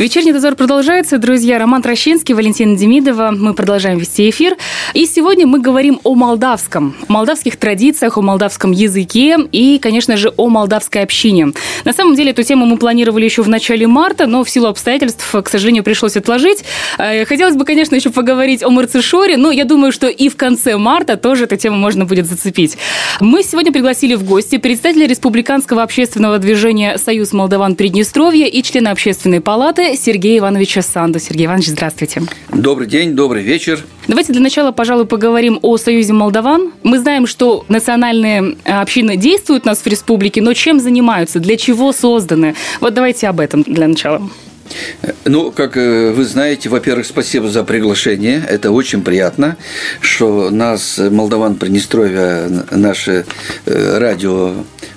Вечерний дозор продолжается. Друзья, Роман Трощинский, Валентина Демидова. Мы продолжаем вести эфир. И сегодня мы говорим о молдавском, о молдавских традициях, о молдавском языке и, конечно же, о молдавской общине. На самом деле, эту тему мы планировали еще в начале марта, но в силу обстоятельств, к сожалению, пришлось отложить. Э, хотелось бы, конечно, еще поговорить о Марцишоре, но я думаю, что и в конце марта тоже эту тему можно будет зацепить. Мы сегодня пригласили в гости представителя Республиканского общественного движения «Союз Молдаван Приднестровья» и члена Общественной палаты Сергея Ивановича Санду. Сергей Иванович, здравствуйте. Добрый день, добрый вечер. Давайте для начала, пожалуй, поговорим о Союзе Молдаван. Мы знаем, что национальные э, общины действуют у нас в республике, но чем занимаются, для чего созданы? Вот давайте об этом для начала. Ну, как э, вы знаете, во-первых, спасибо за приглашение. Это очень приятно, что нас, молдаван Приднестровья, наше э, радио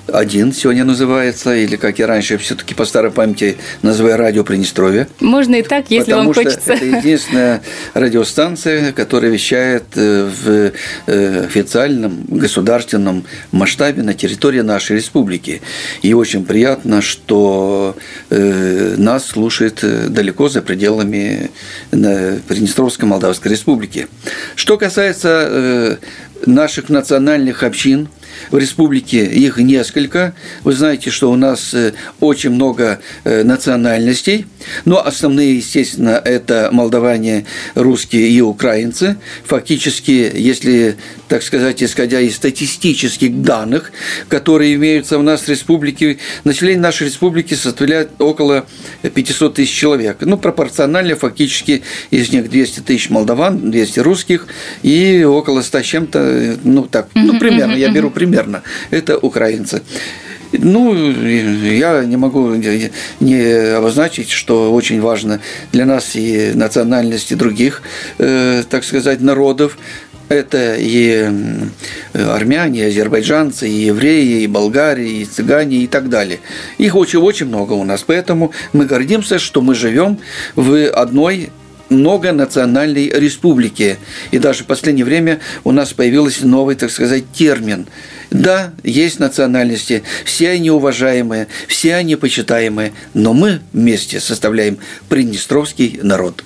один сегодня называется, или как я раньше все-таки по старой памяти называю радио Приднестровье. Можно и так, если Потому вам что хочется. это единственная радиостанция, которая вещает э, в э, официальном государственном масштабе на территории нашей республики. И очень приятно, что э, нас слушает далеко за пределами Приднестровской Молдавской Республики. Что касается наших национальных общин – в республике их несколько. Вы знаете, что у нас э, очень много э, национальностей, но основные, естественно, это молдаване, русские и украинцы. Фактически, если, так сказать, исходя из статистических данных, которые имеются у нас в республике, население нашей республики составляет около 500 тысяч человек. Ну, пропорционально фактически из них 200 тысяч молдаван, 200 русских и около 100 с чем-то, э, ну так, ну примерно, я беру пример примерно, это украинцы. Ну, я не могу не обозначить, что очень важно для нас и национальности других, э, так сказать, народов. Это и армяне, и азербайджанцы, и евреи, и болгарии, и цыгане, и так далее. Их очень-очень много у нас. Поэтому мы гордимся, что мы живем в одной многонациональной республике. И даже в последнее время у нас появился новый, так сказать, термин. Да, есть национальности, все они уважаемые, все они почитаемые, но мы вместе составляем Приднестровский народ.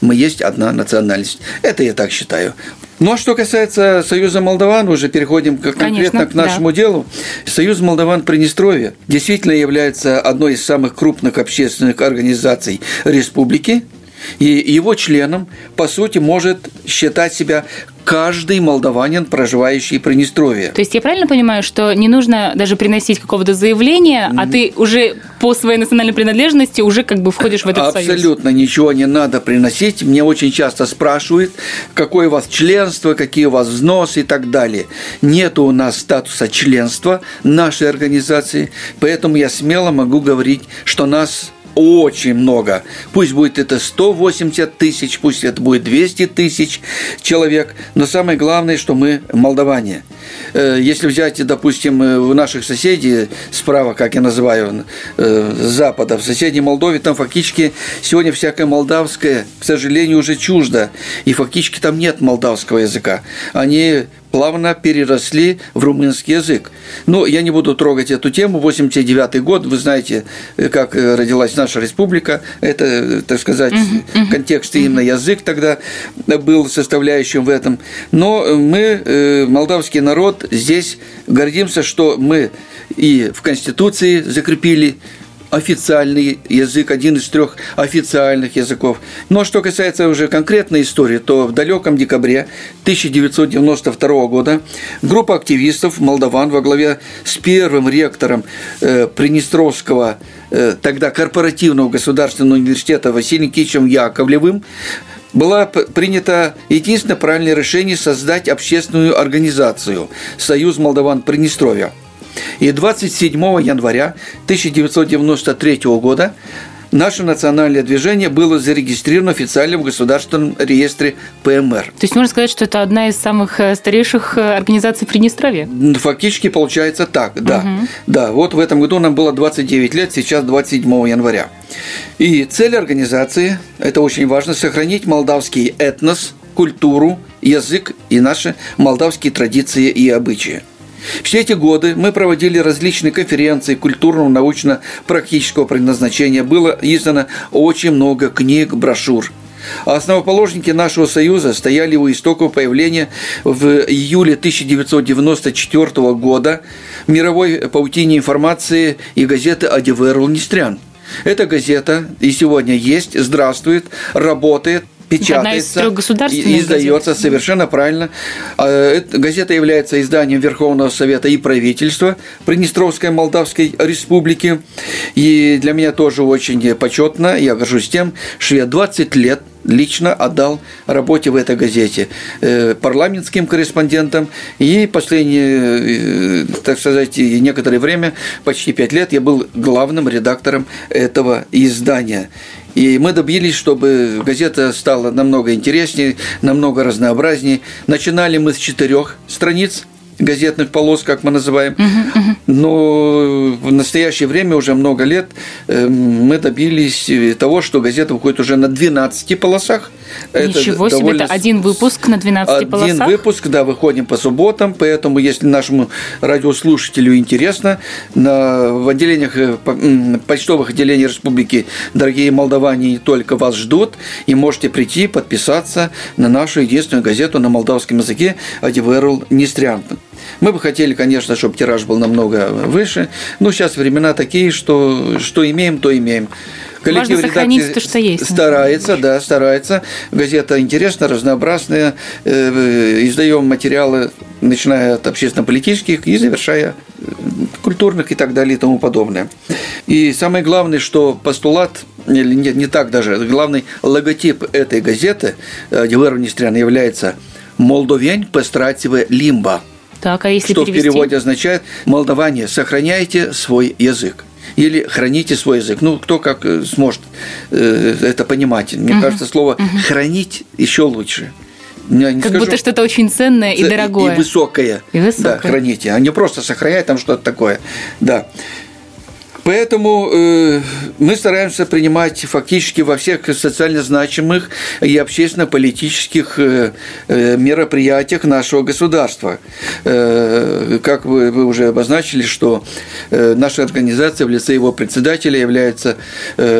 Мы есть одна национальность. Это я так считаю. Ну а что касается Союза Молдаван, уже переходим конкретно Конечно, к нашему да. делу. Союз Молдаван Приднестровья действительно является одной из самых крупных общественных организаций республики – и его членом, по сути, может считать себя каждый молдаванин, проживающий в Приднестровье. То есть я правильно понимаю, что не нужно даже приносить какого-то заявления, а ты уже по своей национальной принадлежности уже как бы входишь в этот Абсолютно союз? Абсолютно ничего не надо приносить. Мне очень часто спрашивают, какое у вас членство, какие у вас взносы и так далее. Нет у нас статуса членства нашей организации, поэтому я смело могу говорить, что нас очень много. Пусть будет это 180 тысяч, пусть это будет 200 тысяч человек, но самое главное, что мы молдаване. Э, если взять, допустим, э, у наших соседей справа, как я называю, э, запада, в соседней Молдове, там фактически сегодня всякое молдавское, к сожалению, уже чуждо, и фактически там нет молдавского языка. Они плавно переросли в румынский язык. Но я не буду трогать эту тему. 89 год, вы знаете, как родилась наша республика. Это, так сказать, контекст именно язык тогда был составляющим в этом. Но мы, молдавский народ, здесь гордимся, что мы и в Конституции закрепили официальный язык, один из трех официальных языков. Но что касается уже конкретной истории, то в далеком декабре 1992 года группа активистов молдаван во главе с первым ректором э, Приднестровского э, тогда корпоративного государственного университета Василием Кичем Яковлевым было принято единственное правильное решение создать общественную организацию «Союз Молдаван Приднестровья». И 27 января 1993 года наше национальное движение было зарегистрировано официально в Государственном реестре ПМР. То есть можно сказать, что это одна из самых э, старейших э, организаций Приднестровья? Фактически получается так, да. Угу. Да, вот в этом году нам было 29 лет, сейчас 27 января. И цель организации, это очень важно, сохранить молдавский этнос, культуру, язык и наши молдавские традиции и обычаи. Все эти годы мы проводили различные конференции культурного, научно-практического предназначения. Было издано очень много книг, брошюр. Основоположники нашего союза стояли у истоков появления в июле 1994 года мировой паутине информации и газеты «Адиверл Нестрян». Эта газета и сегодня есть, здравствует, работает – печатается, и издается газет. совершенно правильно. А, газета является изданием Верховного Совета и правительства Приднестровской Молдавской Республики. И для меня тоже очень почетно, я горжусь тем, что я 20 лет лично отдал работе в этой газете э, парламентским корреспондентом. И последнее, э, так сказать, некоторое время, почти пять лет, я был главным редактором этого издания. И мы добились, чтобы газета стала намного интереснее, намного разнообразнее. Начинали мы с четырех страниц – газетных полос, как мы называем. Но в настоящее время, уже много лет, эм, мы добились того, что газета выходит уже на 12 полосах. Ничего это себе, это один выпуск на 12 один полосах? Один выпуск, да, выходим по субботам, поэтому, если нашему радиослушателю интересно, на, в отделениях, э, почтовых отделениях республики, дорогие молдаване, не только вас ждут, и можете прийти, подписаться на нашу единственную газету на молдавском языке «Адиверл Нестрян». Мы бы хотели, конечно, чтобы тираж был намного выше, но сейчас времена такие, что, что имеем, то имеем. Коллектив Важно сохранить то, что есть. Старается, да, старается. Газета интересная, разнообразная. Э, издаем материалы, начиная от общественно-политических и завершая э, культурных и так далее и тому подобное. И самое главное, что постулат, или нет, не так даже, главный логотип этой газеты «Дивер Нестрян» является «Молдовень постративая лимба». Так, а если что перевести? в переводе означает «молдаване, сохраняйте свой язык» или храните свой язык. Ну, кто как э, сможет э, это понимать. Мне угу. кажется, слово угу. хранить еще лучше. Я не как скажу, будто что-то очень ценное и дорогое. И высокое. И высокое. Да, храните, а не просто сохранять там что-то такое. Да. Поэтому э, мы стараемся принимать фактически во всех социально значимых и общественно-политических э, э, мероприятиях нашего государства. Как вы, вы уже обозначили, что наша организация в лице его председателя является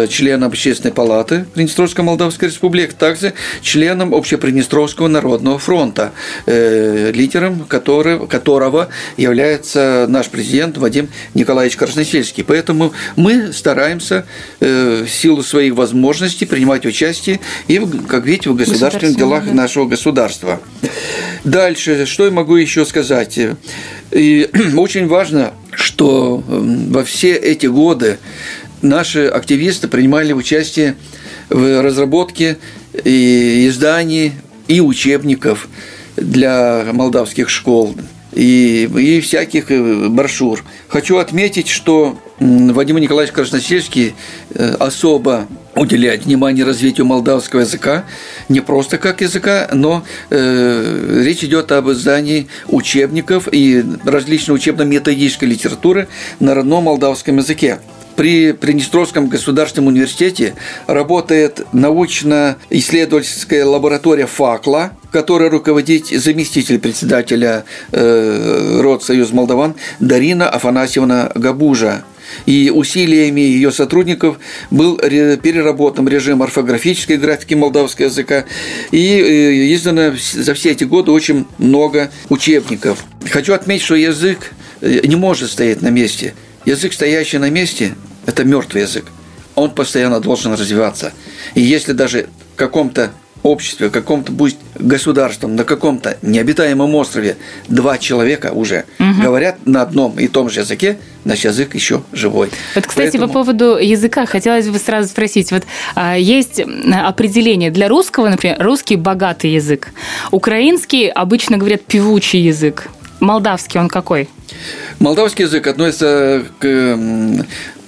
членом Общественной палаты Приднестровской Молдавской Республики, также членом Общеприднестровского народного фронта, лидером которого, которого является наш президент Вадим Николаевич Красносельский. Поэтому Поэтому мы стараемся э, в силу своих возможностей принимать участие и, как видите, в государственных делах да. нашего государства. Дальше, что я могу еще сказать? И очень важно, что эм, во все эти годы наши активисты принимали участие в разработке и издании и учебников для молдавских школ и, и всяких э, брошюр. Хочу отметить, что Вадим Николаевич Красносельский э, особо уделяет внимание развитию молдавского языка, не просто как языка, но э, речь идет об издании учебников и различной учебно-методической литературы на родном молдавском языке. При Приднестровском государственном университете работает научно-исследовательская лаборатория ФАКЛА, которой руководит заместитель председателя э, Родсоюз Молдаван Дарина Афанасьевна Габужа и усилиями ее сотрудников был переработан режим орфографической графики молдавского языка и э, издано за все эти годы очень много учебников. Хочу отметить, что язык э, не может стоять на месте. Язык, стоящий на месте, это мертвый язык. Он постоянно должен развиваться. И если даже в каком-то обществе, в каком-то пусть государством, на каком-то необитаемом острове два человека уже угу. говорят на одном и том же языке, наш язык еще живой. Вот, кстати, Поэтому... по поводу языка хотелось бы сразу спросить. Вот а, есть определение для русского, например, русский богатый язык, украинский обычно говорят певучий язык, молдавский он какой? Молдавский язык относится к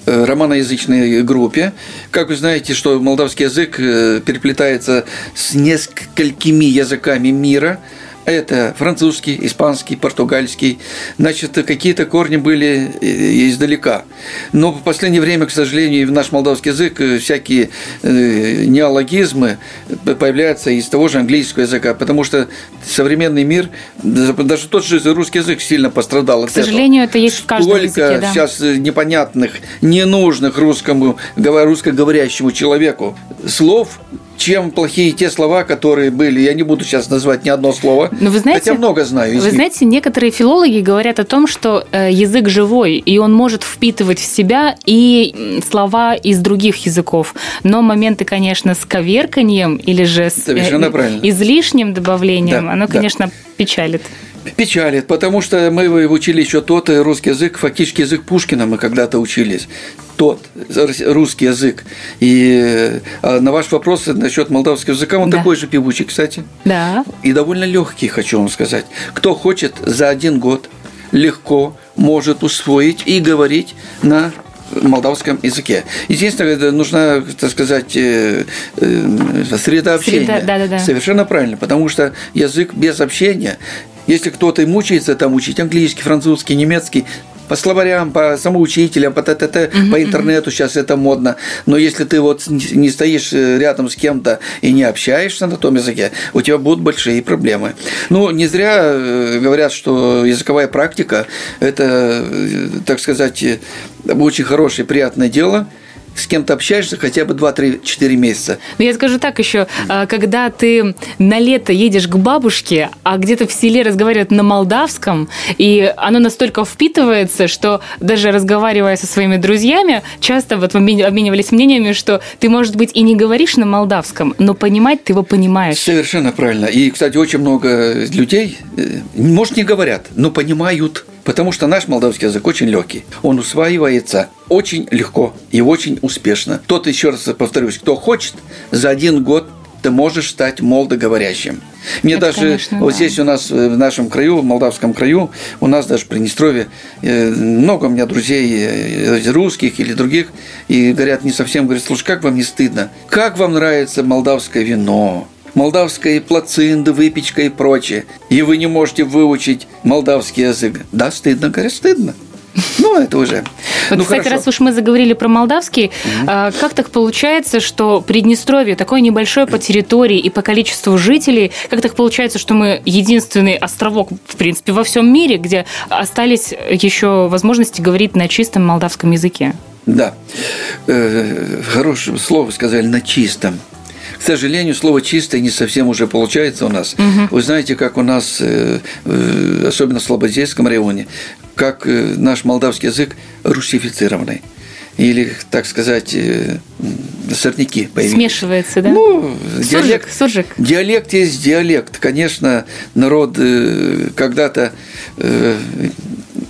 романоязычной группе. Как вы знаете, что молдавский язык э, переплетается с несколькими языками мира – это французский, испанский, португальский. Значит, какие-то корни были э, издалека. Но в последнее время, к сожалению, в наш молдавский язык э, всякие э, неологизмы появляются из того же английского языка, потому что современный мир, даже тот же русский язык сильно пострадал К сожалению, этого. это есть в каждом Сколько языке, да. сейчас непонятных, ненужных русскому, русскоговорящему человеку слов чем плохие те слова, которые были. Я не буду сейчас назвать ни одно слово, Но вы знаете, хотя много знаю. Вы них. знаете, некоторые филологи говорят о том, что э, язык живой, и он может впитывать в себя и слова из других языков. Но моменты, конечно, с коверканием или же с э, излишним добавлением, да, оно, конечно, да. печалит. Печалит, потому что мы учили еще тот русский язык, фактически язык Пушкина мы когда-то учились тот русский язык. И а, на ваш вопрос насчет молдавского языка, он да. такой же певучий, кстати. Да. И довольно легкий, хочу вам сказать. Кто хочет за один год легко может усвоить и говорить на молдавском языке. Единственное, нужна, так сказать, э, э, среда общения. Среда, да, да, да. Совершенно правильно, потому что язык без общения если кто-то мучается там учить английский, французский, немецкий, по словарям, по самоучителям, по т.т.т., угу, по интернету сейчас это модно. Но если ты вот не стоишь э, рядом с кем-то и не общаешься на том языке, у тебя будут большие проблемы. Ну, не зря э, говорят, что языковая практика – это, э, так сказать, очень хорошее, приятное дело – с кем-то общаешься хотя бы 2-3-4 месяца. Ну, я скажу так еще, а, когда ты на лето едешь к бабушке, а где-то в селе разговаривают на молдавском, и оно настолько впитывается, что даже разговаривая со своими друзьями, часто вот обменивались мнениями, что ты, может быть, и не говоришь на молдавском, но понимать ты его понимаешь. Совершенно правильно. И, кстати, очень много людей, э, может, не говорят, но понимают Потому что наш молдавский язык очень легкий. Он усваивается очень легко и очень успешно. Тот, еще раз повторюсь, кто хочет, за один год ты можешь стать молдоговорящим. Мне Это, даже конечно, вот да. здесь у нас э, в нашем краю, в молдавском краю, у нас даже в Приднестровье э, много у меня друзей э, русских или других, и говорят, не совсем, говорят, слушай, как вам не стыдно? Как вам нравится молдавское вино? Молдавская плацинда, выпечка и прочее, и вы не можете выучить молдавский язык. Да, стыдно, говорят, стыдно. Ну, это уже. Вот, ну, кстати, хорошо. раз уж мы заговорили про молдавский, угу. как так получается, что Приднестровье такое небольшое по территории и по количеству жителей, как так получается, что мы единственный островок, в принципе, во всем мире, где остались еще возможности говорить на чистом молдавском языке? Да, э, хорошее слово сказали на чистом. К сожалению, слово «чистое» не совсем уже получается у нас. Угу. Вы знаете, как у нас, э, э, особенно в Слободейском районе, как э, наш молдавский язык русифицированный или, так сказать, сорняки появились. Смешивается, да? Ну, суржик, диалект, суржик. диалект есть диалект. Конечно, народ когда-то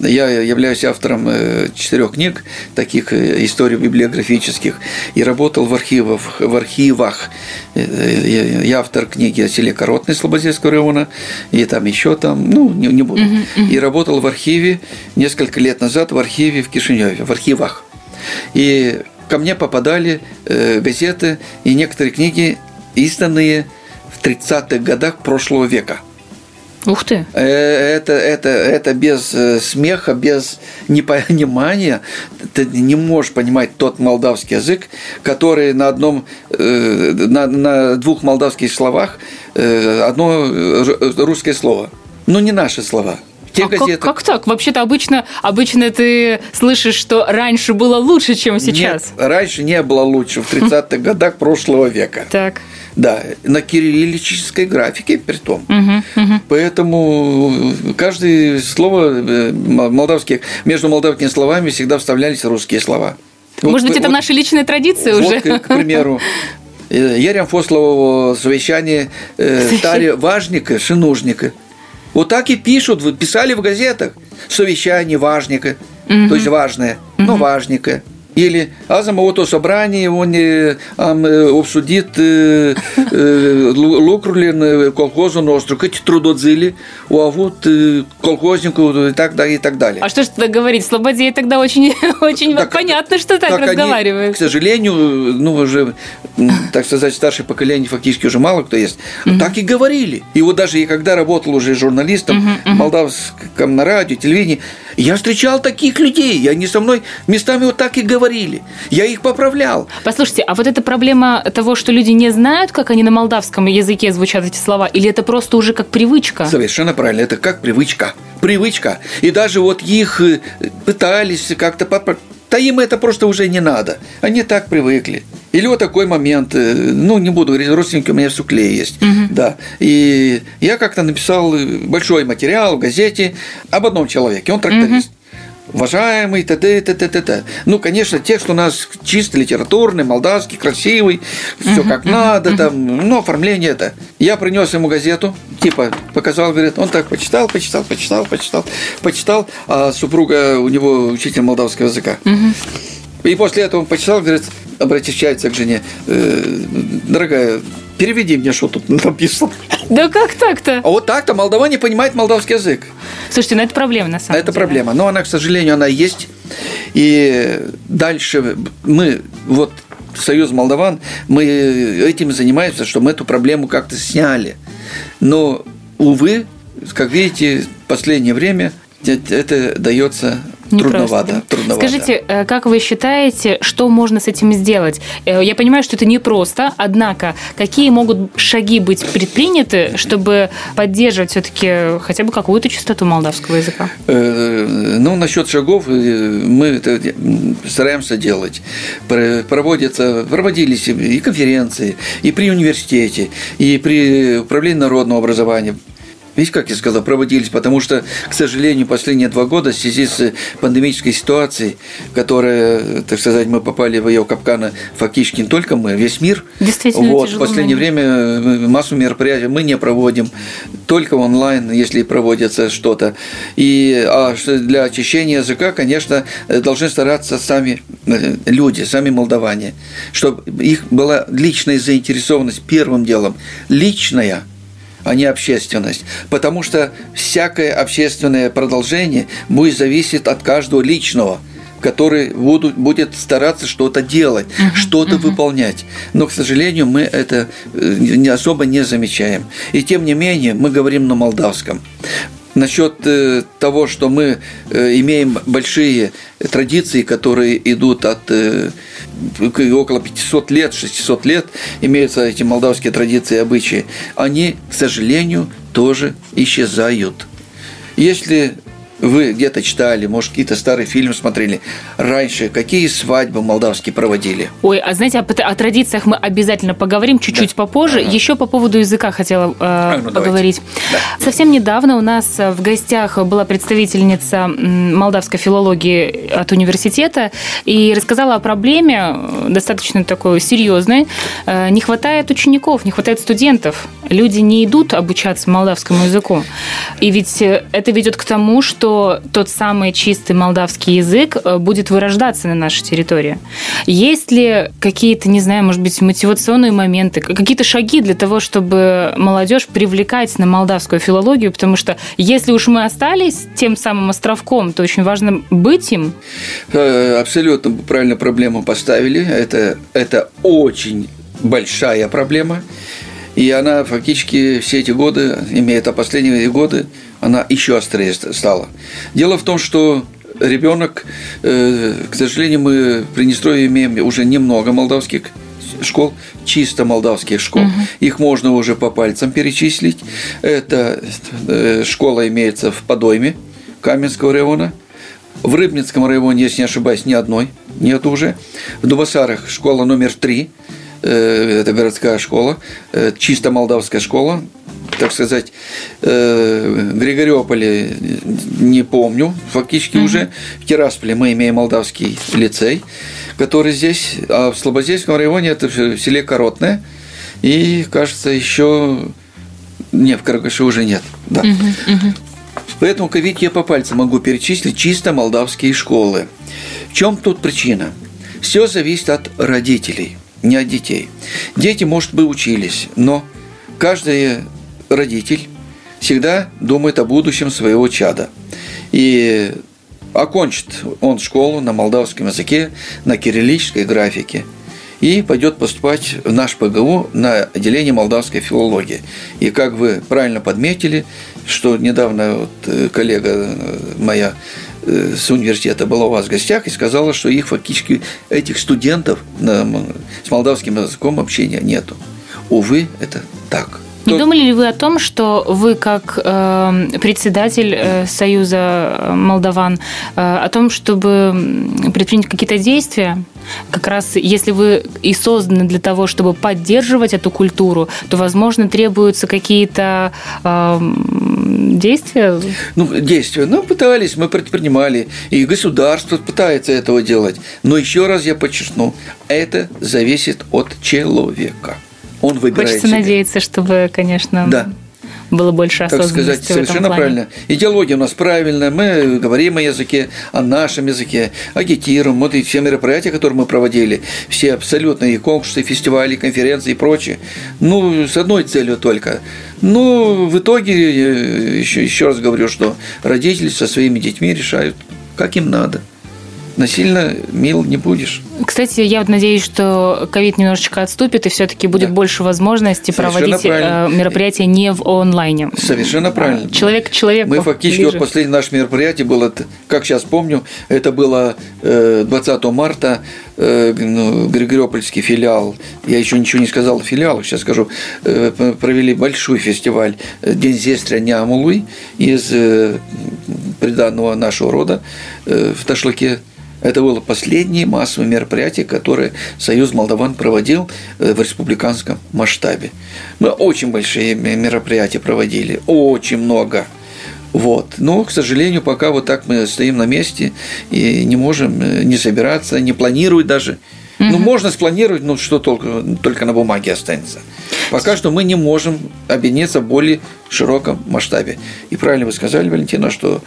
я являюсь автором э, четырех книг, таких э, историй библиографических, и работал в архивах. В архивах. Э, я автор книги о селе Коротной Слободейского района, и там еще там, ну, не, не буду. Uh-huh, uh-huh. И работал в архиве несколько лет назад в архиве в Кишиневе, в архивах. И ко мне попадали газеты и некоторые книги, изданные в 30-х годах прошлого века – Ух ты! Э, это, это, это без э, смеха, без непонимания. Ты не можешь понимать тот молдавский язык, который на одном, э, на, на двух молдавских словах одно русское слово. Ну, не наши слова. Те а газеты... как, как так? Вообще-то обычно, обычно ты слышишь, что раньше было лучше, чем сейчас. Нет, раньше не было лучше, в 30-х годах прошлого века. Так. Да, на кириллической графике при том. Угу, угу. Поэтому каждое слово э, молдавских, между молдавскими словами всегда вставлялись русские слова. Может вот, быть, это вот, наши личные традиции вот, уже? к примеру, Ерем Фослового совещание э, Таре важника, шинужника. Вот так и пишут, писали в газетах. Совещание важника, то есть важное, но важника. Или а самого собрание он ам, обсудит э, э, лукрулин колхозу ностру, эти трудодзили, а вот э, колхознику и так далее, и так далее. А что ж тогда говорить? Слободеи тогда очень, очень так, понятно, что так, так разговаривают. Они, к сожалению, ну, уже, так сказать, старшее поколение фактически уже мало кто есть. Угу. Так и говорили. И вот даже я когда работал уже журналистом угу, угу. молдавском на радио, телевидении, я встречал таких людей, и они со мной местами вот так и говорили. Я их поправлял. Послушайте, а вот эта проблема того, что люди не знают, как они на молдавском языке звучат эти слова, или это просто уже как привычка? Совершенно правильно, это как привычка. Привычка. И даже вот их э, пытались как-то поправить. Да им это просто уже не надо. Они так привыкли. Или вот такой момент, э, ну, не буду говорить, родственники у меня в Сукле есть, угу. да. И я как-то написал большой материал в газете об одном человеке, он тракторист. Угу уважаемый, т.д. т.д. т.д. Ну, конечно, текст у нас чисто литературный, молдавский, красивый, все как надо, там, ну, оформление это. Я принес ему газету, типа, показал, говорит, он так почитал, почитал, почитал, почитал, почитал, а супруга у него учитель молдавского языка. И после этого он почитал, говорит, обращается к жене, э, дорогая, переведи мне, что тут написано. Да как так-то? А вот так-то Молдова не понимает молдавский язык. Слушайте, ну это проблема на самом это деле. Это проблема, но она, к сожалению, она есть. И дальше мы, вот Союз Молдаван, мы этим занимаемся, что мы эту проблему как-то сняли. Но, увы, как видите, в последнее время это дается Трудновато, трудновато. Скажите, э, как вы считаете, что можно с этим сделать? Э, я понимаю, что это непросто, однако какие могут шаги быть предприняты, чтобы поддерживать все-таки хотя бы какую-то частоту молдавского языка? Э, ну, насчет шагов мы стараемся делать. Проводятся, проводились и конференции, и при университете, и при управлении народного образования Видите, как я сказал, проводились, потому что, к сожалению, последние два года в связи с пандемической ситуацией, которая, так сказать, мы попали в ее капканы фактически не только мы, весь мир. Действительно, вот, В последнее время массу мероприятий мы не проводим, только онлайн, если проводится что-то. И а для очищения языка, конечно, должны стараться сами э, люди, сами молдаване, чтобы их была личная заинтересованность первым делом, личная – а не общественность. Потому что всякое общественное продолжение будет зависеть от каждого личного который будут, будет стараться что-то делать, uh-huh, что-то uh-huh. выполнять. Но, к сожалению, мы это э, не особо не замечаем. И тем не менее, мы говорим на молдавском. Насчет э, того, что мы э, имеем большие традиции, которые идут от около 500 лет, 600 лет имеются эти молдавские традиции и обычаи, они, к сожалению, тоже исчезают. Если вы где-то читали, может, какие-то старые фильмы смотрели раньше, какие свадьбы молдавские проводили? Ой, а знаете, о, о традициях мы обязательно поговорим чуть-чуть да. попозже. Ага. Еще по поводу языка хотела э, а, ну, поговорить. Да. Совсем недавно у нас в гостях была представительница молдавской филологии от университета и рассказала о проблеме э, достаточно такой серьезной. Э, не хватает учеников, не хватает студентов. Люди не идут обучаться молдавскому языку. И ведь э, это ведет к тому, что что тот самый чистый молдавский язык э, будет вырождаться на нашей территории. Есть ли какие-то, не знаю, может быть, мотивационные моменты, какие-то шаги для того, чтобы молодежь привлекать на молдавскую филологию, потому что если уж мы остались тем самым островком, то очень важно быть им. Э, абсолютно правильно проблему поставили. Это, это очень большая проблема. И она фактически все эти годы, имеет а последние годы, она еще острее стала. Дело в том, что ребенок, э, к сожалению, мы в Приднестровье имеем уже немного молдавских школ, чисто молдавских школ. Угу. Их можно уже по пальцам перечислить. Это э, школа имеется в Подойме Каменского района. В Рыбницком районе, если не ошибаюсь, ни одной нет уже. В Дубасарах школа номер три. Э, это городская школа, чисто молдавская школа, так сказать, э, Григориополе не помню, фактически mm-hmm. уже. В Тирасполе мы имеем молдавский лицей, который здесь, а в Слободейском районе это в селе Коротное, и, кажется, еще... Не, в Карагаше уже нет, да. Mm-hmm. Mm-hmm. Поэтому, ведь я по пальцам могу перечислить чисто молдавские школы. В чем тут причина? Все зависит от родителей, не от детей. Дети, может быть, учились, но каждый родитель всегда думает о будущем своего чада. И окончит он школу на молдавском языке, на кириллической графике и пойдет поступать в наш ПГУ на отделение молдавской филологии. И как вы правильно подметили, что недавно вот э, коллега э, моя с университета была у вас в гостях и сказала, что их фактически, этих студентов с молдавским языком общения нету. Увы, это так. Не думали ли вы о том, что вы как э, председатель э, Союза э, Молдаван, э, о том, чтобы предпринять какие-то действия, как раз если вы и созданы для того, чтобы поддерживать эту культуру, то, возможно, требуются какие-то э, действия? Ну, действия. Ну, пытались, мы предпринимали, и государство пытается этого делать. Но еще раз я подчеркну, это зависит от человека он выбирает Хочется себе. надеяться, чтобы, конечно, да. было больше осознанности Так сказать, совершенно в этом правильно. Идеология у нас правильная, мы говорим о языке, о нашем языке, агитируем. Вот и все мероприятия, которые мы проводили, все абсолютно и конкурсы, и фестивали, и конференции и прочее, ну, с одной целью только. Ну, в итоге, еще, еще раз говорю, что родители со своими детьми решают, как им надо насильно мил не будешь. Кстати, я вот надеюсь, что ковид немножечко отступит, и все-таки будет да. больше возможностей проводить правильно. Э, мероприятия не в онлайне. Совершенно правильно. Человек к человеку. Мы фактически, ближе. вот последнее наше мероприятие было, как сейчас помню, это было 20 э, марта, э, ну, Григориопольский филиал, я еще ничего не сказал филиал, сейчас скажу, провели большой фестиваль День Зестря Нямулуй из приданного нашего рода в Ташлаке это было последнее массовое мероприятие, которое Союз Молдаван проводил э, в республиканском масштабе. Мы очень большие мероприятия проводили, очень много. Вот. Но, к сожалению, пока вот так мы стоим на месте и не можем э, не собираться, не планировать даже. Угу. Ну, можно спланировать, но что только, только на бумаге останется. Пока что мы не можем объединиться в более широком масштабе. И правильно вы сказали, Валентина, что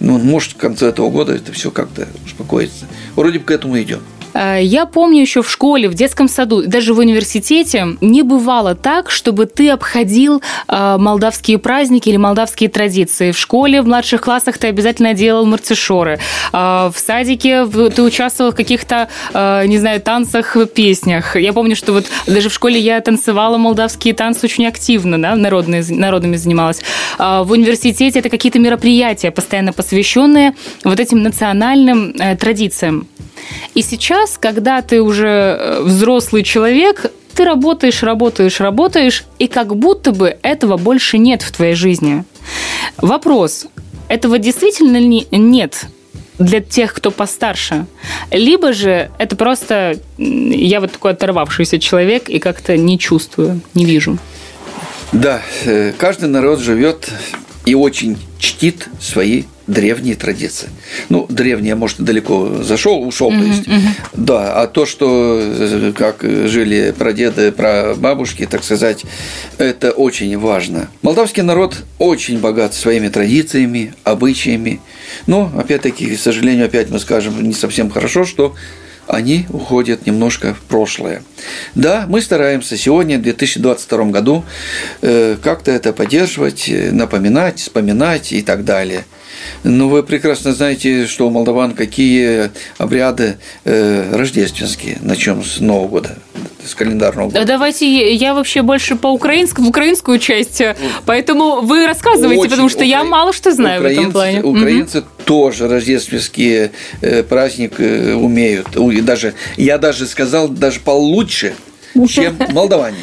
ну, может, к концу этого года это все как-то успокоится. Вроде бы к этому идем. Э, я помню еще в школе, в детском саду, даже в университете не бывало так, чтобы ты обходил э, молдавские праздники или молдавские традиции. В школе, в младших классах ты обязательно делал марцишоры. Э, в садике ты участвовал в каких-то, не знаю, танцах, песнях. Я помню, что вот даже в школе я танцевала молдавские танцы очень активно, да, народные, народными занималась. В университете это какие-то мероприятия, постоянно посвященные вот этим национальным традициям. И сейчас, когда ты уже э, взрослый человек, ты работаешь, работаешь, работаешь, и как будто бы этого больше нет в твоей жизни. Вопрос, этого действительно нет для тех, кто постарше? Либо же это просто я вот такой оторвавшийся человек и как-то не чувствую, не вижу. Да, э, каждый народ живет и очень чтит свои древние традиции. Ну, древние, может, далеко зашел, ушел, то есть. Uh-huh. Да, а то, что э, как жили прадеды, про бабушки, так сказать, это очень важно. Молдавский народ очень богат своими традициями, обычаями. Но, опять-таки, к сожалению, опять мы скажем не совсем хорошо, что они уходят немножко в прошлое. Да, мы стараемся сегодня, в 2022 году, э, как-то это поддерживать, э, напоминать, вспоминать и так далее – ну, вы прекрасно знаете, что у молдаван какие обряды э, рождественские. Начнем с Нового года, с календарного года. Давайте я вообще больше по украинскому, украинскую часть. Поэтому вы рассказывайте, Очень, потому что укра... я мало что знаю украинцы, в этом плане. Украинцы угу. тоже рождественские э, праздник э, умеют. Даже, я даже сказал, даже получше – чем молдаване.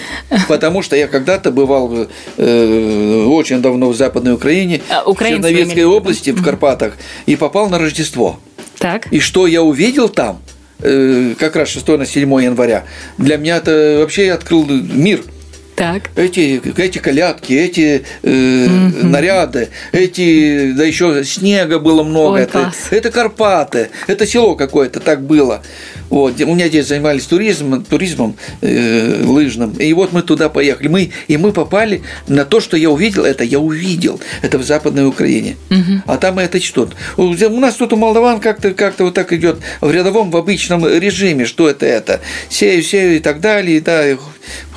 Потому что я когда-то бывал э, очень давно в Западной Украине, а, в Черновецкой области, в Карпатах, и попал на Рождество. Так. И что я увидел там, э, как раз 6 на 7 января, для меня это вообще открыл мир – так. Эти, эти колядки, эти э, mm-hmm. наряды, эти, да еще снега было много. Ой, это, это Карпаты, это село какое-то так было. Вот, у меня здесь занимались туризмом, туризмом э, лыжным. И вот мы туда поехали. Мы, и мы попали на то, что я увидел, это я увидел. Это в Западной Украине. Угу. А там это что? У нас тут у молдаван как-то как вот так идет в рядовом, в обычном режиме. Что это это? Сею, сею и так далее. Да,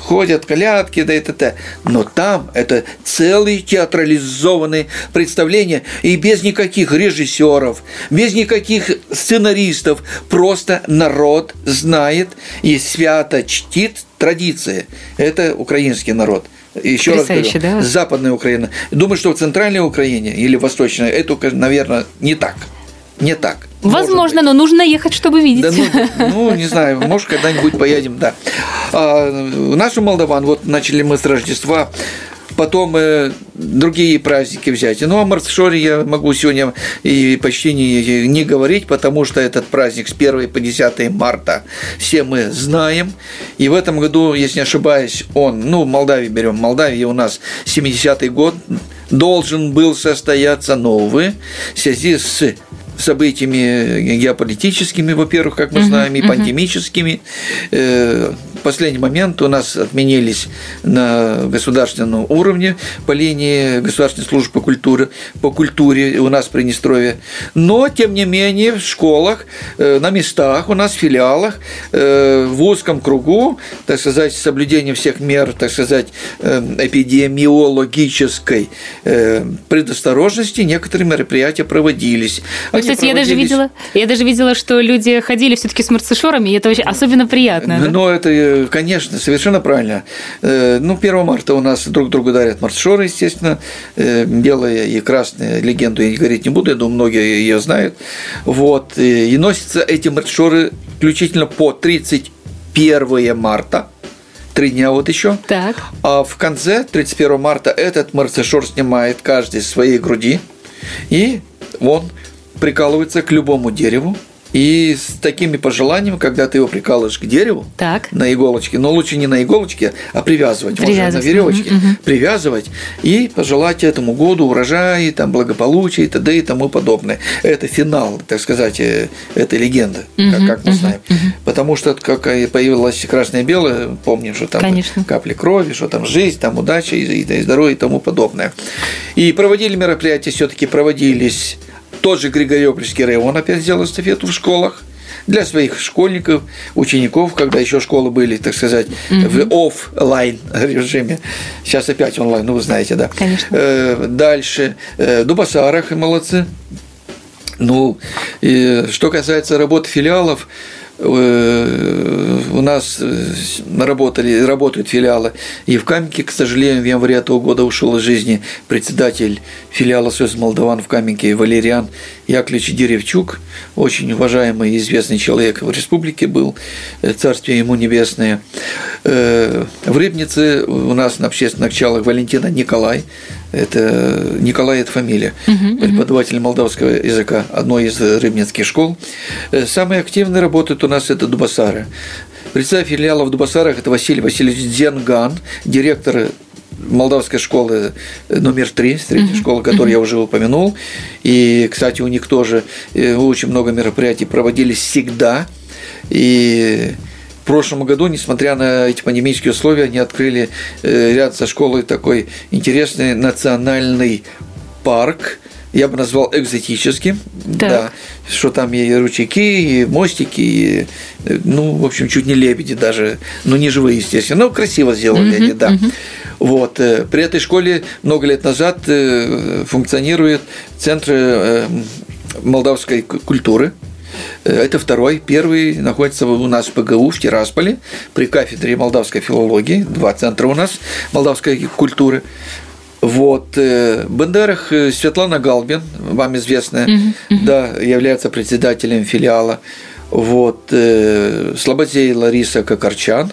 ходят колядки, да и т.т. Но там это целые театрализованные представления, и без никаких режиссеров, без никаких сценаристов, просто народ знает и свято чтит традиции. Это украинский народ. Еще раз говорю, да? Западная Украина. Думаю, что в Центральной Украине или Восточной это, наверное, не так. Не так. Возможно, но нужно ехать, чтобы видеть. Да, ну, ну, не знаю, может, когда-нибудь поедем, да. А, нашу Молдаван, вот начали мы с Рождества, потом э, другие праздники взять. Ну, о Марцшоре я могу сегодня и почти не, не говорить, потому что этот праздник с 1 по 10 марта все мы знаем. И в этом году, если не ошибаюсь, он, ну, Молдавии берем, Молдавия у нас 70-й год, должен был состояться новый в связи с событиями геополитическими, во-первых, как мы знаем, и пандемическими. Э, в последний момент у нас отменились на государственном уровне по линии Государственной службы по культуре, по культуре у нас в Приднестровье. Но, тем не менее, в школах, э, на местах, у нас в филиалах, э, в узком кругу, так сказать, соблюдение всех мер, так сказать, эпидемиологической предосторожности некоторые мероприятия проводились. Они кстати, я даже видела, я даже видела, что люди ходили все-таки с марцишорами, и это очень особенно приятно. Ну, да? это, конечно, совершенно правильно. Э, ну, 1 марта у нас друг другу дарят марцишоры, естественно, э, белая и красная легенду я говорить не буду, я думаю, многие ее знают. Вот. И носятся эти марцишоры включительно по 31 марта, три дня вот еще. Так. А в конце 31 марта этот марцишор снимает каждый с своей груди, и он прикалывается к любому дереву, и с такими пожеланиями, когда ты его прикалываешь к дереву так. на иголочке, но лучше не на иголочке, а привязывать, привязывать. можно на веревочке, угу, привязывать и пожелать этому году урожая, там, благополучия и т.д. и тому подобное. Это финал, так сказать, э, этой легенды, угу, как, как мы угу, знаем. Угу. Потому что как появилась красное белое, помним, что там Конечно. капли крови, что там жизнь, там удача и, и здоровье и тому подобное. И проводили мероприятия, все-таки проводились тот же Григорьопольский район опять сделал эстафету в школах для своих школьников, учеников, когда еще школы были, так сказать, mm-hmm. в офлайн режиме. Сейчас опять онлайн, ну вы знаете, да. Конечно. Э, дальше. Э, Дубасарах молодцы. Ну, и что касается работы филиалов, у нас э, работали, работают филиалы и в Каменке, к сожалению, в январе этого года ушел из жизни председатель филиала Союза Молдаван в Каменке Валериан Яковлевич Деревчук, очень уважаемый и известный человек в республике был, э, царствие ему небесное. В Рыбнице у нас на общественных началах Валентина Николай, это Николай, это фамилия, угу, преподаватель угу. молдавского языка одной из рыбницких школ. Э, самые активные работают у нас это Дубасары. Представитель филиала в Дубасарах – это Василий Васильевич Дзенган, директор молдавской школы э, номер три, средней uh-huh. школы, которую uh-huh. я уже упомянул. И, кстати, у них тоже э, очень много мероприятий проводились всегда. И прошлом году, несмотря на эти пандемические условия, они открыли э, ряд со школой такой интересный национальный парк, я бы назвал экзотическим, так. да, что там и ручейки, и мостики, и, э, ну, в общем, чуть не лебеди даже, ну, не живые, естественно, но красиво сделали uh-huh, они, да. Uh-huh. Вот. Э, при этой школе много лет назад функционирует Центр молдавской культуры, это второй. Первый находится у нас в ПГУ в Тирасполе при кафедре молдавской филологии. Два центра у нас молдавской культуры. Вот. Э, Бендерах э, Светлана Галбин, вам известная, uh-huh, uh-huh. да, является председателем филиала. Вот. Слободей Лариса Кокарчан,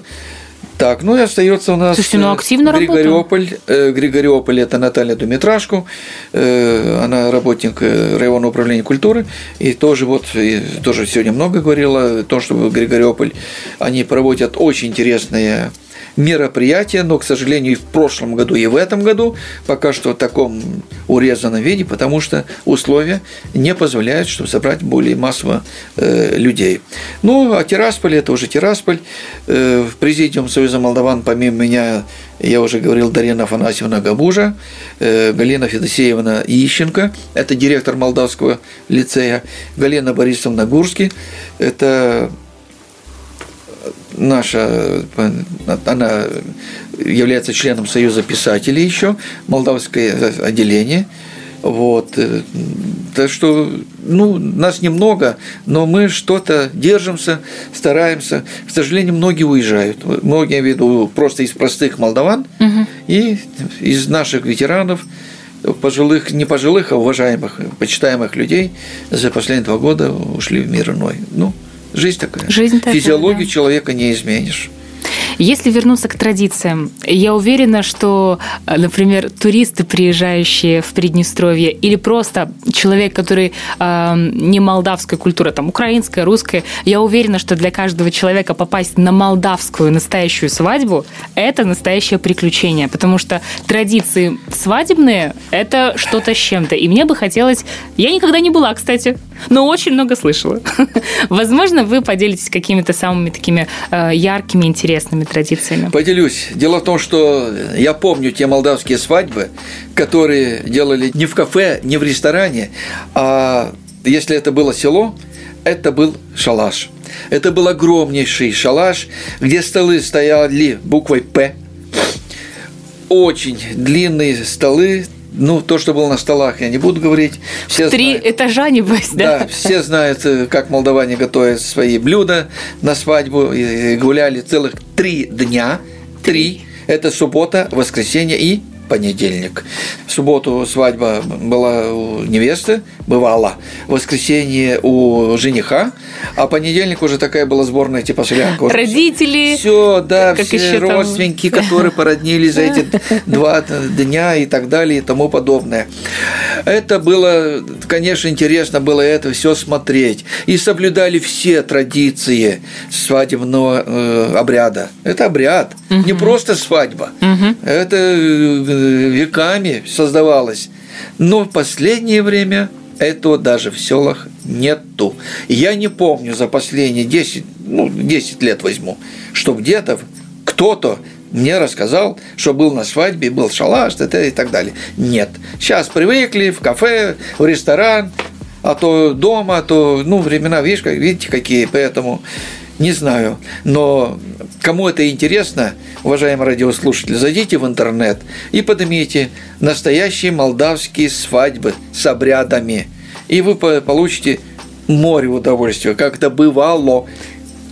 так, ну и остается у нас Слушайте, ну, активно Григориополь. Работал. Григориополь – это Наталья Думитрашку, она работник районного управления культуры, и тоже вот, и тоже сегодня много говорила о том, что Григориополь, они проводят очень интересные мероприятие, но, к сожалению, и в прошлом году, и в этом году пока что в таком урезанном виде, потому что условия не позволяют, чтобы собрать более массово э, людей. Ну, а Тирасполь – это уже Тирасполь. Э, в президиум Союза Молдаван, помимо меня, я уже говорил, Дарина Афанасьевна Габужа, э, Галина Федосеевна Ищенко, это директор Молдавского лицея, Галина Борисовна Гурский, это наша, она является членом Союза писателей еще, молдавское отделение. Вот. Так что, ну, нас немного, но мы что-то держимся, стараемся. К сожалению, многие уезжают. Многие, я виду, просто из простых молдаван угу. и из наших ветеранов, пожилых, не пожилых, а уважаемых, почитаемых людей за последние два года ушли в мир иной. Ну, Жизнь такая. Жизнь такая, Физиологию да. человека не изменишь. Если вернуться к традициям, я уверена, что, например, туристы, приезжающие в Приднестровье, или просто человек, который э, не молдавской культуры, там, украинская, русская, я уверена, что для каждого человека попасть на молдавскую настоящую свадьбу – это настоящее приключение, потому что традиции свадебные – это что-то с чем-то. И мне бы хотелось… Я никогда не была, кстати, но очень много слышала. Возможно, вы поделитесь какими-то самыми такими э, яркими, интересными традициями? Поделюсь. Дело в том, что я помню те молдавские свадьбы, которые делали не в кафе, не в ресторане, а если это было село, это был шалаш. Это был огромнейший шалаш, где столы стояли буквой «П», очень длинные столы, ну, то, что было на столах, я не буду говорить. Все Три знают, этажа, небось, да? Да, все знают, э, как молдаване готовят свои блюда на свадьбу. И гуляли целых три дня. Три. Это суббота, воскресенье и понедельник. В субботу свадьба была у невесты, бывала. В воскресенье у жениха, а понедельник уже такая была сборная типа солянка. Родители. Все, да, как все родственники, там... которые породнились за эти два дня и так далее и тому подобное. Это было, конечно, интересно было это все смотреть. И соблюдали все традиции свадебного э, обряда. Это обряд, угу. не просто свадьба. Угу. Это э, веками создавалось. Но в последнее время этого даже в селах нету. Я не помню за последние 10, ну, 10 лет возьму, что где-то кто-то мне рассказал, что был на свадьбе, был шалаш и так далее. Нет. Сейчас привыкли в кафе, в ресторан, а то дома, а то, ну, времена, видишь, видите, какие, поэтому не знаю. Но кому это интересно, уважаемые радиослушатели, зайдите в интернет и поднимите настоящие молдавские свадьбы с обрядами. И вы получите море удовольствия, как это бывало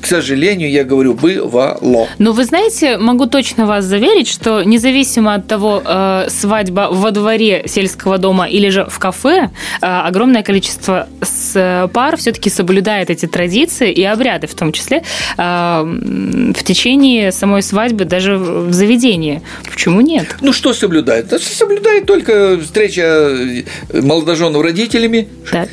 к сожалению, я говорю, бывало. Но вы знаете, могу точно вас заверить, что независимо от того, э, свадьба во дворе сельского дома или же в кафе, э, огромное количество пар все-таки соблюдает эти традиции и обряды, в том числе э, в течение самой свадьбы, даже в заведении. Почему нет? Ну, что соблюдает? Соблюдает только встреча молодоженов родителями,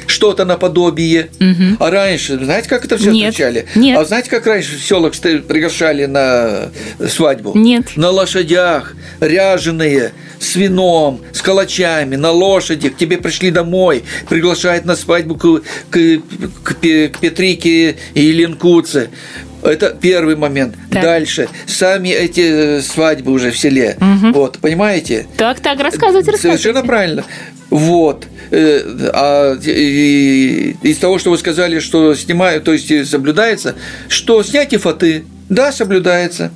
что-то наподобие. Угу. А раньше, знаете, как это все нет. встречали? Нет. А знаете, знаете, как раньше в селах приглашали на свадьбу? Нет. На лошадях, ряженые, с вином, с калачами, на лошади, к тебе пришли домой, приглашают на свадьбу к, к, к, к Петрике и Ленкуце. Это первый момент. Так. Дальше. Сами эти э, свадьбы уже в селе. Угу. Вот, понимаете? Так, так, рассказывайте, рассказывайте. Совершенно правильно. Вот. Э, а из того, что вы сказали, что снимают, то есть соблюдается, что снятие фаты, да, соблюдается.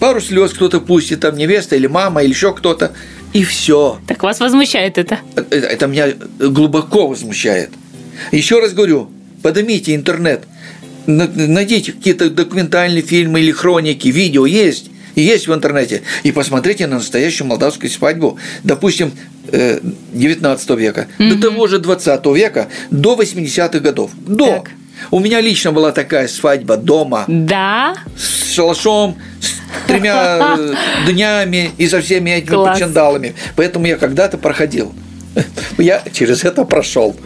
Пару слез кто-то пустит, там невеста или мама, или еще кто-то, и все. Так вас возмущает это? это? Это меня глубоко возмущает. Еще раз говорю, поднимите интернет, найдите какие-то документальные фильмы или хроники, видео есть, есть в интернете, и посмотрите на настоящую молдавскую свадьбу, допустим, 19 э, века, mm-hmm. до того же 20 века, до 80-х годов. До. Так. У меня лично была такая свадьба дома. Да. С шалашом, с тремя э, днями и со всеми этими Класс. причандалами. Поэтому я когда-то проходил. Я через это прошел.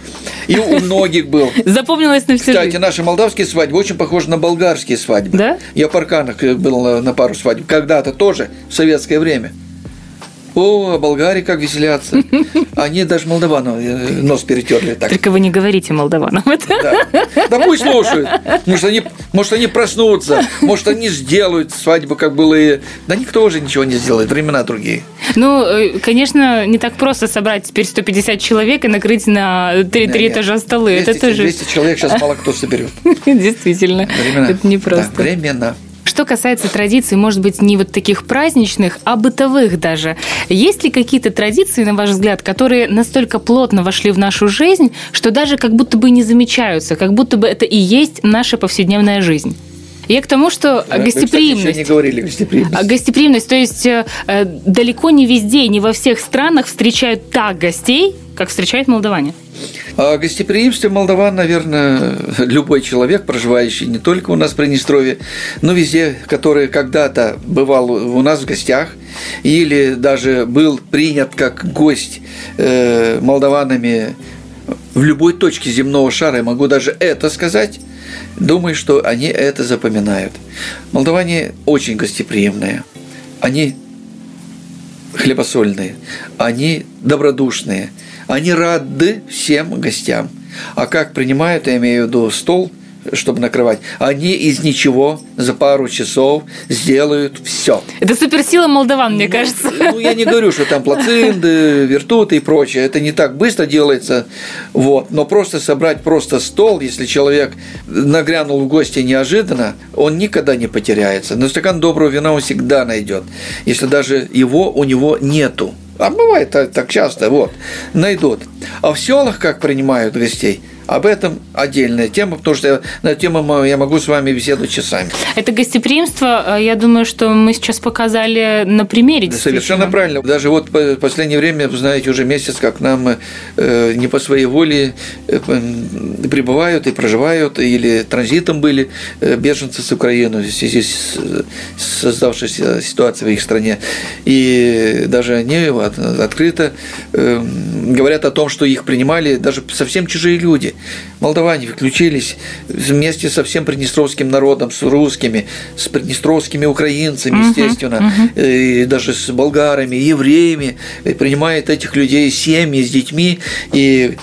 И у многих был. Запомнилось на всю Кстати, жизнь. наши молдавские свадьбы очень похожи на болгарские свадьбы. Да? Я в Парканах был на- пару свадьб. Когда-то тоже, в советское время. О, болгари как веселятся. Они даже молдавану э, нос перетерли так. Только вы не говорите молдаванам это. Да. да пусть слушают. Может они, может, они проснутся. Может, они сделают свадьбу, как было и... Да никто уже ничего не сделает. Времена другие. Ну, э, конечно, не так просто собрать теперь 150 человек и накрыть на три, этажа столы. Это 200, тоже 200 человек сейчас мало кто соберет. действительно. Времена. Это не просто. Да, времена. Что касается традиций, может быть, не вот таких праздничных, а бытовых даже. Есть ли какие-то традиции, на ваш взгляд, которые настолько плотно вошли в нашу жизнь, что даже как будто бы не замечаются, как будто бы это и есть наша повседневная жизнь? Я к тому, что кстати, гостеприимность. еще не говорили гостеприимность. А Гостеприимность, то есть э, э, далеко не везде, не во всех странах встречают так гостей, как встречают молдаване. О гостеприимстве молдаван, наверное, любой человек, проживающий не только у нас в Приднестровье, но везде, который когда-то бывал у нас в гостях или даже был принят как гость э, молдаванами в любой точке земного шара, я могу даже это сказать, думаю, что они это запоминают. Молдаване очень гостеприимные. Они хлебосольные, они добродушные, они рады всем гостям. А как принимают, я имею в виду стол, чтобы накрывать, они из ничего за пару часов сделают все. Это суперсила молдаван, мне кажется. Ну, я не говорю, что там плацинды, вертуты и прочее. Это не так быстро делается. Вот. Но просто собрать просто стол, если человек нагрянул в гости неожиданно, он никогда не потеряется. Но стакан доброго вина он всегда найдет, если даже его у него нету. А бывает так, часто, вот, найдут. А в селах как принимают гостей, об этом отдельная тема, потому что на тему я могу с вами беседовать часами. Это гостеприимство, э, я думаю, что мы сейчас показали на примере. Да, совершенно правильно. Даже вот в последнее время, вы знаете, уже месяц, как нам э, не по своей воле э, прибывают и проживают, или транзитом были э, беженцы с Украины в связи с, создавшейся ситуацией в их стране. И даже они от- открыто э, говорят о том, что их принимали даже совсем чужие люди. Молдаване включились вместе со всем приднестровским народом, с русскими, с приднестровскими украинцами, естественно, и даже с болгарами, евреями, принимает этих людей семьи с детьми, и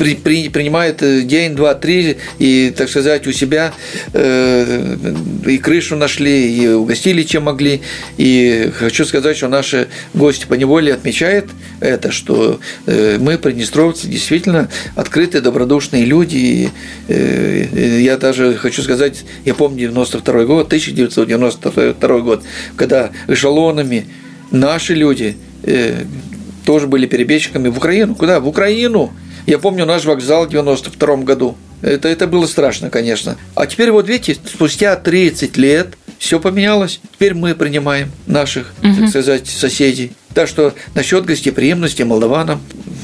при, при- принимает э, день, два, три, и, так сказать, у себя э, и крышу нашли, и угостили, чем могли. И хочу сказать, что наши гости по неволе отмечают это, что э, мы, приднестровцы, действительно открытые, добродушные люди. И, э, э, я даже хочу сказать, я помню 92 год, 1992 год, когда эшелонами наши люди э, тоже были перебежчиками в Украину. Куда? В Украину. Я помню наш вокзал в 92 году. Это, это было страшно, конечно. А теперь вот видите, спустя 30 лет все поменялось. Теперь мы принимаем наших, так сказать, соседей. Так что насчет гостеприимности молдаванам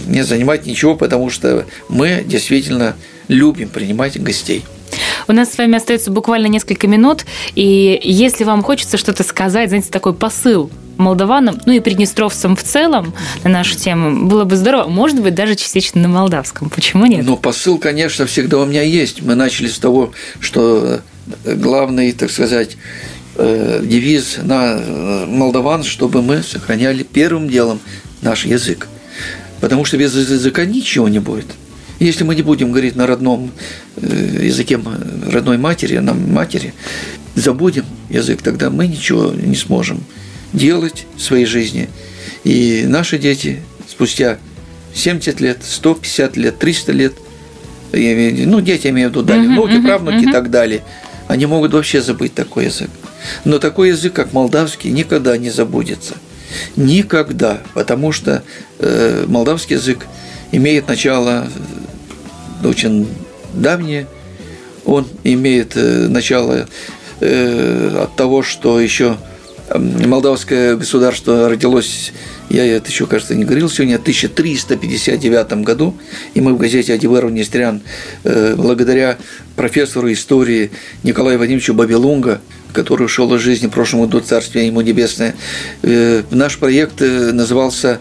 не занимать ничего, потому что мы действительно любим принимать гостей. У нас с вами остается буквально несколько минут, и если вам хочется что-то сказать, знаете, такой посыл молдаванам, ну и приднестровцам в целом на нашу тему, было бы здорово, может быть, даже частично на молдавском. Почему нет? Но посыл, конечно, всегда у меня есть. Мы начали с того, что главный, так сказать, э, девиз на э, молдаван, чтобы мы сохраняли первым делом наш язык. Потому что без языка ничего не будет. Если мы не будем говорить на родном э, языке родной матери, на матери, забудем язык, тогда мы ничего не сможем делать в своей жизни. И наши дети спустя 70 лет, 150 лет, 300 лет, ну, дети, я имею в виду, дали, внуки, правнуки и так далее, они могут вообще забыть такой язык. Но такой язык, как молдавский, никогда не забудется. Никогда. Потому что э, молдавский язык имеет начало очень давнее. Он имеет э, начало э, от того, что еще молдавское государство родилось, я это еще, кажется, не говорил сегодня, в 1359 году, и мы в газете «Адивер Нестрян» э, благодаря профессору истории Николаю Вадимовичу Бабилунга, который ушел из жизни в году, царствие ему небесное, наш проект назывался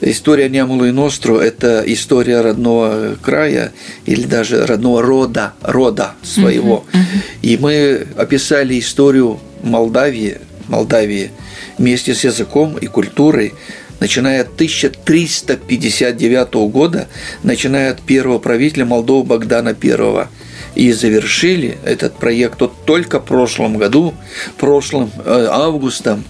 История Нямулу и Ностру – это история родного края или даже родного рода, рода своего. Uh-huh, uh-huh. И мы описали историю Молдавии, Молдавии вместе с языком и культурой, начиная от 1359 года, начиная от первого правителя Молдовы Богдана I. И завершили этот проект вот только в прошлом году, прошлым э, августом,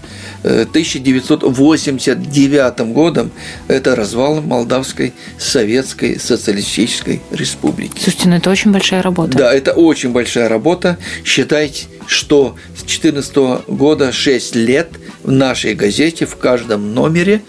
1989 годом это развал Молдавской Советской Социалистической Республики. Слушайте, ну это очень большая работа. Да, это очень большая работа. Считайте, что с 2014 года 6 лет в нашей газете, в каждом номере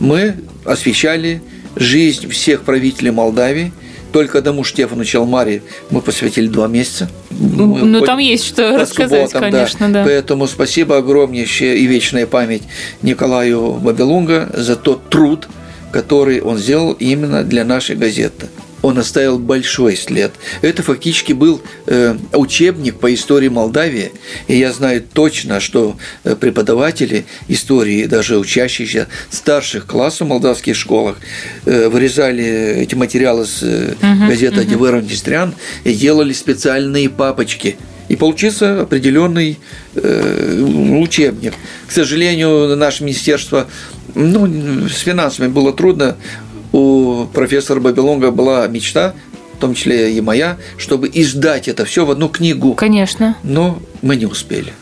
мы освещали жизнь всех правителей Молдавии – только одному Штефану Челмари мы посвятили два месяца. Мы ну, там есть что рассказать, субботам, конечно, да. да. Поэтому спасибо огромнейшее и вечная память Николаю Бабелунга за тот труд, который он сделал именно для нашей газеты он оставил большой след. Это фактически был э, учебник по истории Молдавии, и я знаю точно, что э, преподаватели истории, даже учащиеся старших классов в молдавских школах, э, вырезали эти материалы с uh-huh, газеты uh-huh. «Девер и делали специальные папочки – и получился определенный э, учебник. К сожалению, наше министерство ну, с финансами было трудно у профессора Бабилонга была мечта, в том числе и моя, чтобы издать это все в одну книгу. Конечно. Но мы не успели.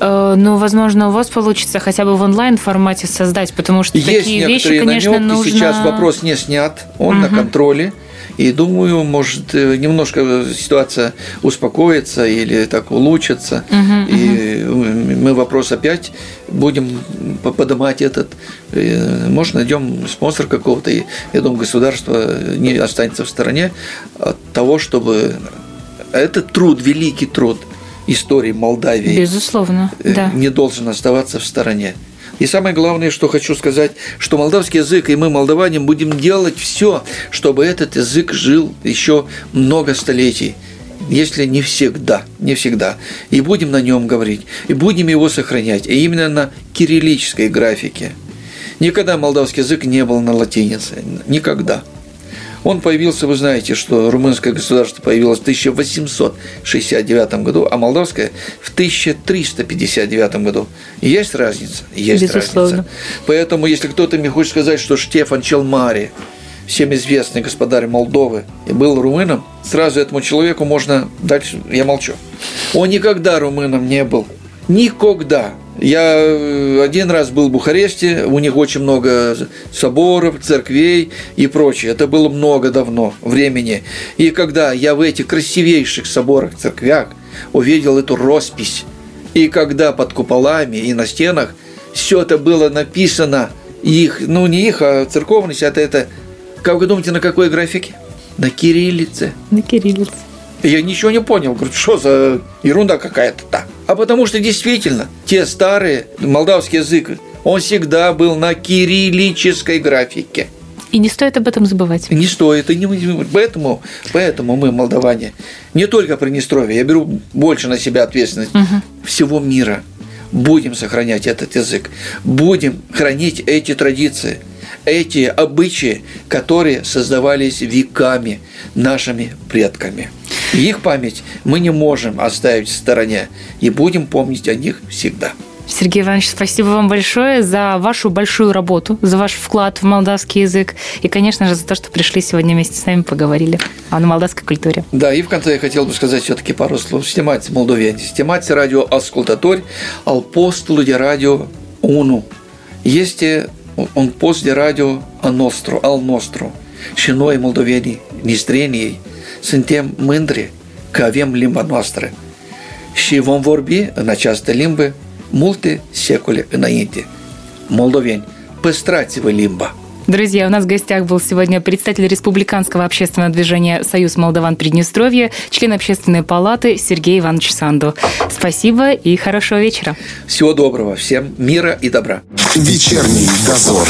Э, ну, возможно, у вас получится хотя бы в онлайн формате создать, потому что Есть такие вещи, конечно, намеки. нужно. Сейчас вопрос не снят, он угу. на контроле. И думаю, может, э, немножко ситуация успокоится или так улучшится. Угу, и угу. мы вопрос опять будем поднимать этот. Может, найдем спонсор какого-то. И я думаю, государство не останется в стороне от того, чтобы этот труд, великий труд истории Молдавии Безусловно, э, да. не должен оставаться в стороне. И самое главное, что хочу сказать, что молдавский язык, и мы, молдаване, будем делать все, чтобы этот язык жил еще много столетий если не всегда, не всегда. И будем на нем говорить, и будем его сохранять, и именно на кириллической графике. Никогда молдавский язык не был на латинице, никогда. Он появился, вы знаете, что румынское государство появилось в 1869 году, а молдавское в 1359 году. Есть разница? Есть Безусловно. разница. Поэтому, если кто-то мне хочет сказать, что Штефан Челмари, всем известный господарь Молдовы, был румыном, сразу этому человеку можно дальше, я молчу. Он никогда румыном не был. Никогда. Я э, один раз был в Бухаресте, у них очень много соборов, церквей и прочее. Это было много давно времени. И когда я в этих красивейших соборах, церквях увидел эту роспись, и когда под куполами и на стенах все это было написано, их, ну не их, а церковность, это, это, как вы думаете, на какой графике? На кириллице. На кириллице. Я ничего не понял. Говорю, что за ерунда какая-то так? А потому что действительно, те старые, молдавский язык, он всегда был на кириллической графике. И не стоит об этом забывать. Не стоит. И не, поэтому, поэтому мы, молдаване, не только Приднестровье, я беру больше на себя ответственность угу. всего мира. Будем сохранять этот язык, будем хранить эти традиции – эти обычаи, которые создавались веками нашими предками. Их память мы не можем оставить в стороне и будем помнить о них всегда. Сергей Иванович, спасибо вам большое за вашу большую работу, за ваш вклад в молдавский язык и, конечно же, за то, что пришли сегодня вместе с нами поговорили о молдавской культуре. Да, и в конце я хотел бы сказать все-таки пару слов. Снимать молдовяне, снимать радио Аскултаторь, Алпостулу радио Уну. Есть un post de radio al nostru, al nostru. Și noi, moldovenii, nistrenii, suntem mândri că avem limba noastră și vom vorbi în această limbă multe secole înainte. Moldoveni, păstrați-vă limba! Друзья, у нас в гостях был сегодня представитель Республиканского общественного движения «Союз Молдаван Приднестровья», член общественной палаты Сергей Иванович Санду. Спасибо и хорошего вечера. Всего доброго. Всем мира и добра. Вечерний дозор.